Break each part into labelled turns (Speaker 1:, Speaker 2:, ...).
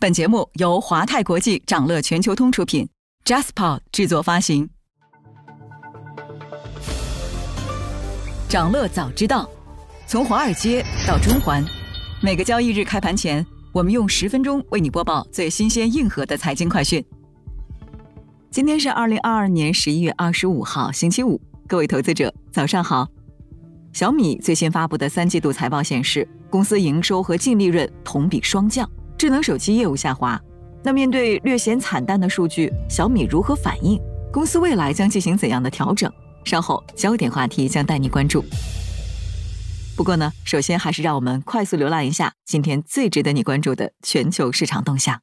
Speaker 1: 本节目由华泰国际掌乐全球通出品，Jaspa 制作发行。掌乐早知道，从华尔街到中环，每个交易日开盘前，我们用十分钟为你播报最新鲜、硬核的财经快讯。今天是二零二二年十一月二十五号，星期五，各位投资者早上好。小米最新发布的三季度财报显示，公司营收和净利润同比双降。智能手机业务下滑，那面对略显惨淡的数据，小米如何反应？公司未来将进行怎样的调整？稍后焦点话题将带你关注。不过呢，首先还是让我们快速浏览一下今天最值得你关注的全球市场动向。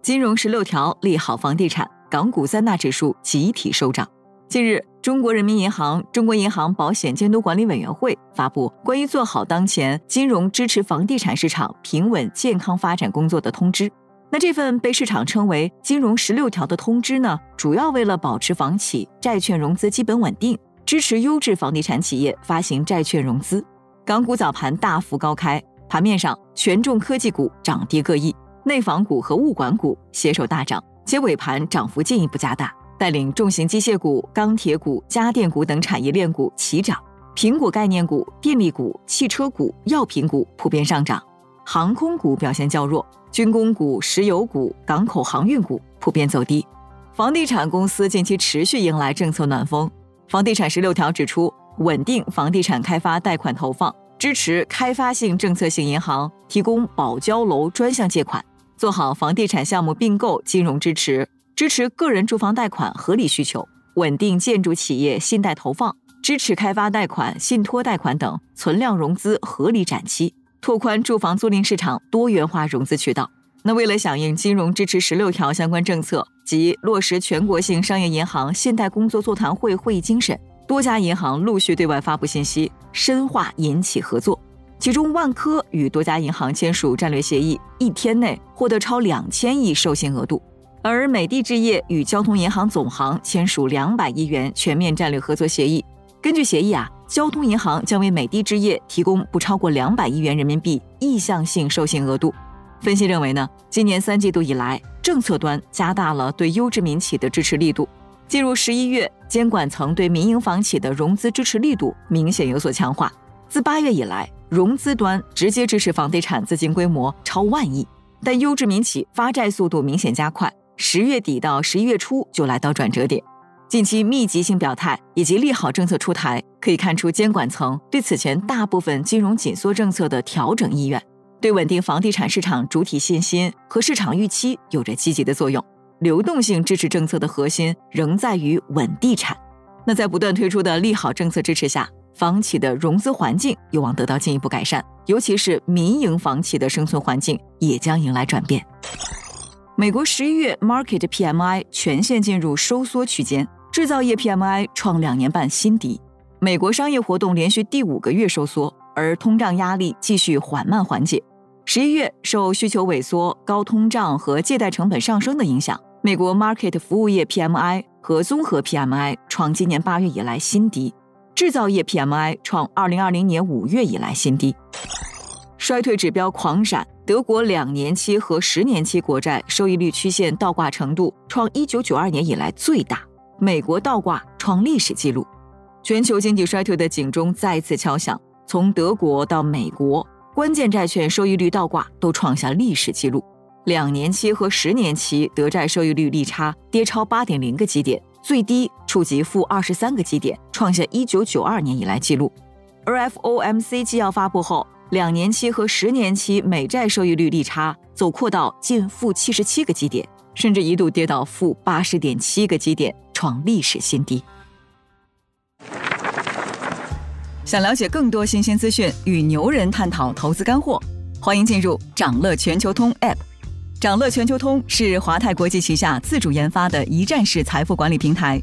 Speaker 1: 金融十六条利好房地产，港股三大指数集体收涨。近日。中国人民银行、中国银行保险监督管理委员会发布关于做好当前金融支持房地产市场平稳健康发展工作的通知。那这份被市场称为“金融十六条”的通知呢，主要为了保持房企债券融资基本稳定，支持优质房地产企业发行债券融资。港股早盘大幅高开，盘面上权重科技股涨跌各异，内房股和物管股携手大涨，且尾盘涨幅进一步加大。带领重型机械股、钢铁股、家电股等产业链股齐涨，苹果概念股、电力股、汽车股、药品股普遍上涨，航空股表现较弱，军工股、石油股、港口航运股普遍走低。房地产公司近期持续迎来政策暖风。房地产十六条指出，稳定房地产开发贷款投放，支持开发性政策性银行提供保交楼专项借款，做好房地产项目并购金融支持。支持个人住房贷款合理需求，稳定建筑企业信贷投放，支持开发贷款、信托贷款等存量融资合理展期，拓宽住房租赁市场多元化融资渠道。那为了响应金融支持十六条相关政策及落实全国性商业银行信贷工作座谈会会议精神，多家银行陆续对外发布信息，深化银企合作。其中，万科与多家银行签署战略协议，一天内获得超两千亿授信额度。而美的置业与交通银行总行签署两百亿元全面战略合作协议。根据协议啊，交通银行将为美的置业提供不超过两百亿元人民币意向性授信额度。分析认为呢，今年三季度以来，政策端加大了对优质民企的支持力度。进入十一月，监管层对民营房企的融资支持力度明显有所强化。自八月以来，融资端直接支持房地产资金规模超万亿，但优质民企发债速度明显加快。十月底到十一月初就来到转折点，近期密集性表态以及利好政策出台，可以看出监管层对此前大部分金融紧缩政策的调整意愿，对稳定房地产市场主体信心和市场预期有着积极的作用。流动性支持政策的核心仍在于稳地产。那在不断推出的利好政策支持下，房企的融资环境有望得到进一步改善，尤其是民营房企的生存环境也将迎来转变。美国十一月 Market PMI 全线进入收缩区间，制造业 PMI 创两年半新低。美国商业活动连续第五个月收缩，而通胀压力继续缓慢缓解。十一月受需求萎缩、高通胀和借贷成本上升的影响，美国 Market 服务业 PMI 和综合 PMI 创今年八月以来新低，制造业 PMI 创二零二零年五月以来新低。衰退指标狂闪，德国两年期和十年期国债收益率曲线倒挂程度创一九九二年以来最大，美国倒挂创历史纪录，全球经济衰退的警钟再次敲响。从德国到美国，关键债券收益率倒挂都创下历史纪录，两年期和十年期德债收益率利差跌超八点零个基点，最低触及负二十三个基点，创下一九九二年以来纪录。而 FOMC 纪要发布后。两年期和十年期美债收益率利差走扩到近负七十七个基点，甚至一度跌到负八十点七个基点，创历史新低。想了解更多新鲜资讯，与牛人探讨投资干货，欢迎进入掌乐全球通 App。掌乐全球通是华泰国际旗下自主研发的一站式财富管理平台。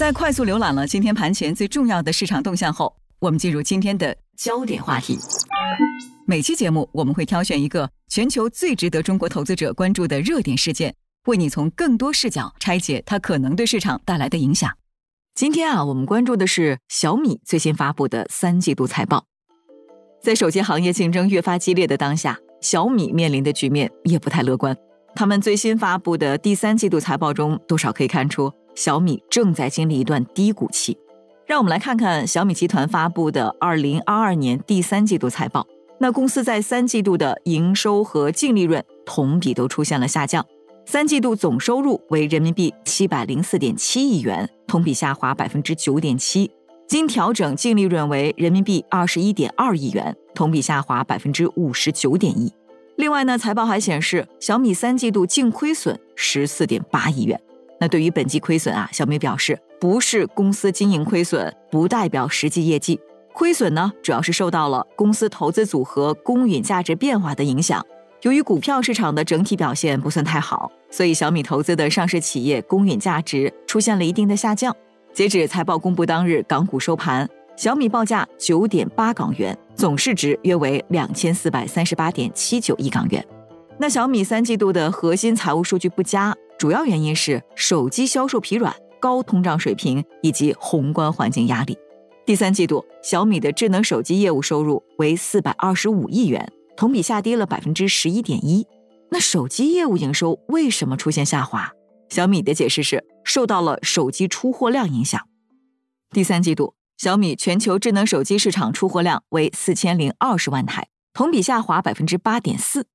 Speaker 1: 在快速浏览了今天盘前最重要的市场动向后，我们进入今天的焦点话题。每期节目我们会挑选一个全球最值得中国投资者关注的热点事件，为你从更多视角拆解它可能对市场带来的影响。今天啊，我们关注的是小米最新发布的三季度财报。在手机行业竞争越发激烈的当下，小米面临的局面也不太乐观。他们最新发布的第三季度财报中，多少可以看出小米正在经历一段低谷期。让我们来看看小米集团发布的二零二二年第三季度财报。那公司在三季度的营收和净利润同比都出现了下降。三季度总收入为人民币七百零四点七亿元，同比下滑百分之九点七。经调整净利润为人民币二十一点二亿元，同比下滑百分之五十九点一。另外呢，财报还显示，小米三季度净亏损十四点八亿元。那对于本季亏损啊，小米表示不是公司经营亏损，不代表实际业绩亏损呢，主要是受到了公司投资组合公允价值变化的影响。由于股票市场的整体表现不算太好，所以小米投资的上市企业公允价值出现了一定的下降。截止财报公布当日，港股收盘，小米报价九点八港元，总市值约为两千四百三十八点七九亿港元。那小米三季度的核心财务数据不佳，主要原因是手机销售疲软、高通胀水平以及宏观环境压力。第三季度，小米的智能手机业务收入为四百二十五亿元，同比下跌了百分之十一点一。那手机业务营收为什么出现下滑？小米的解释是受到了手机出货量影响。第三季度，小米全球智能手机市场出货量为四千零二十万台，同比下滑百分之八点四。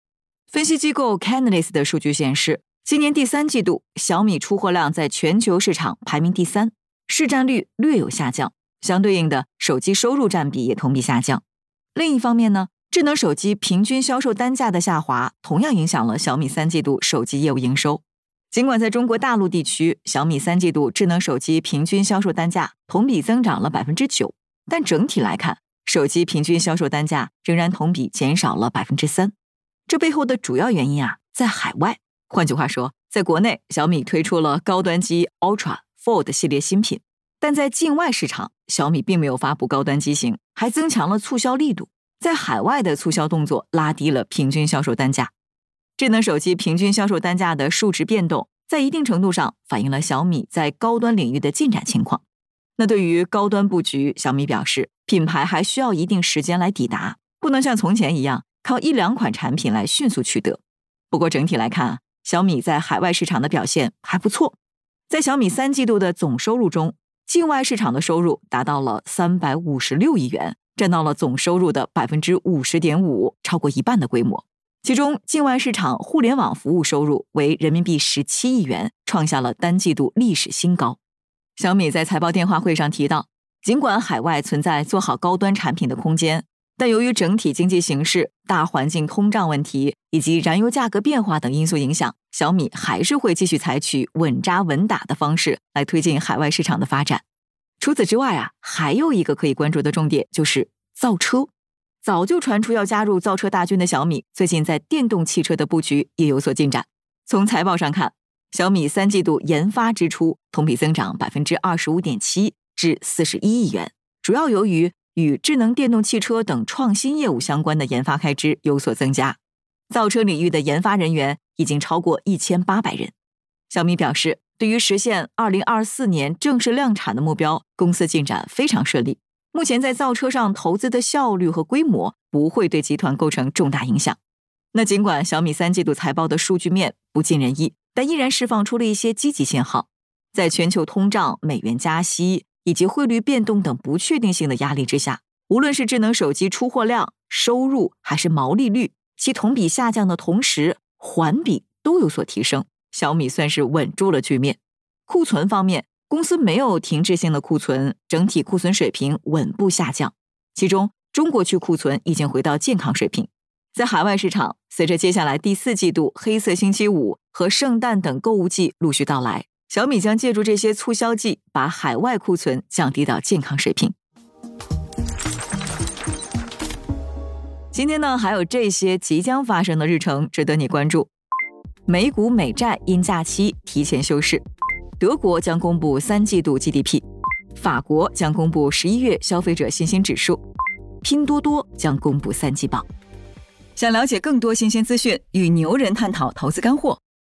Speaker 1: 分析机构 Canalys 的数据显示，今年第三季度小米出货量在全球市场排名第三，市占率略有下降，相对应的手机收入占比也同比下降。另一方面呢，智能手机平均销售单价的下滑，同样影响了小米三季度手机业务营收。尽管在中国大陆地区，小米三季度智能手机平均销售单价同比增长了百分之九，但整体来看，手机平均销售单价仍然同比减少了百分之三。这背后的主要原因啊，在海外。换句话说，在国内，小米推出了高端机 Ultra Fold 系列新品，但在境外市场，小米并没有发布高端机型，还增强了促销力度。在海外的促销动作拉低了平均销售单价。智能手机平均销售单价的数值变动，在一定程度上反映了小米在高端领域的进展情况。那对于高端布局，小米表示，品牌还需要一定时间来抵达，不能像从前一样靠一两款产品来迅速取得。不过整体来看啊，小米在海外市场的表现还不错。在小米三季度的总收入中，境外市场的收入达到了三百五十六亿元，占到了总收入的百分之五十点五，超过一半的规模。其中，境外市场互联网服务收入为人民币十七亿元，创下了单季度历史新高。小米在财报电话会上提到，尽管海外存在做好高端产品的空间，但由于整体经济形势、大环境通胀问题以及燃油价格变化等因素影响，小米还是会继续采取稳扎稳打的方式来推进海外市场的发展。除此之外啊，还有一个可以关注的重点就是造车。早就传出要加入造车大军的小米，最近在电动汽车的布局也有所进展。从财报上看，小米三季度研发支出同比增长百分之二十五点七，至四十一亿元，主要由于与智能电动汽车等创新业务相关的研发开支有所增加。造车领域的研发人员已经超过一千八百人。小米表示，对于实现二零二四年正式量产的目标，公司进展非常顺利。目前在造车上投资的效率和规模不会对集团构成重大影响。那尽管小米三季度财报的数据面不尽人意，但依然释放出了一些积极信号。在全球通胀、美元加息以及汇率变动等不确定性的压力之下，无论是智能手机出货量、收入还是毛利率，其同比下降的同时，环比都有所提升。小米算是稳住了局面。库存方面。公司没有停滞性的库存，整体库存水平稳步下降。其中，中国区库存已经回到健康水平。在海外市场，随着接下来第四季度黑色星期五和圣诞等购物季陆续到来，小米将借助这些促销季，把海外库存降低到健康水平。今天呢，还有这些即将发生的日程值得你关注：美股美债因假期提前休市，德国将公布三季度 GDP，法国将公布十一月消费者信心指数，拼多多将公布三季报。想了解更多新鲜资讯，与牛人探讨投资干货，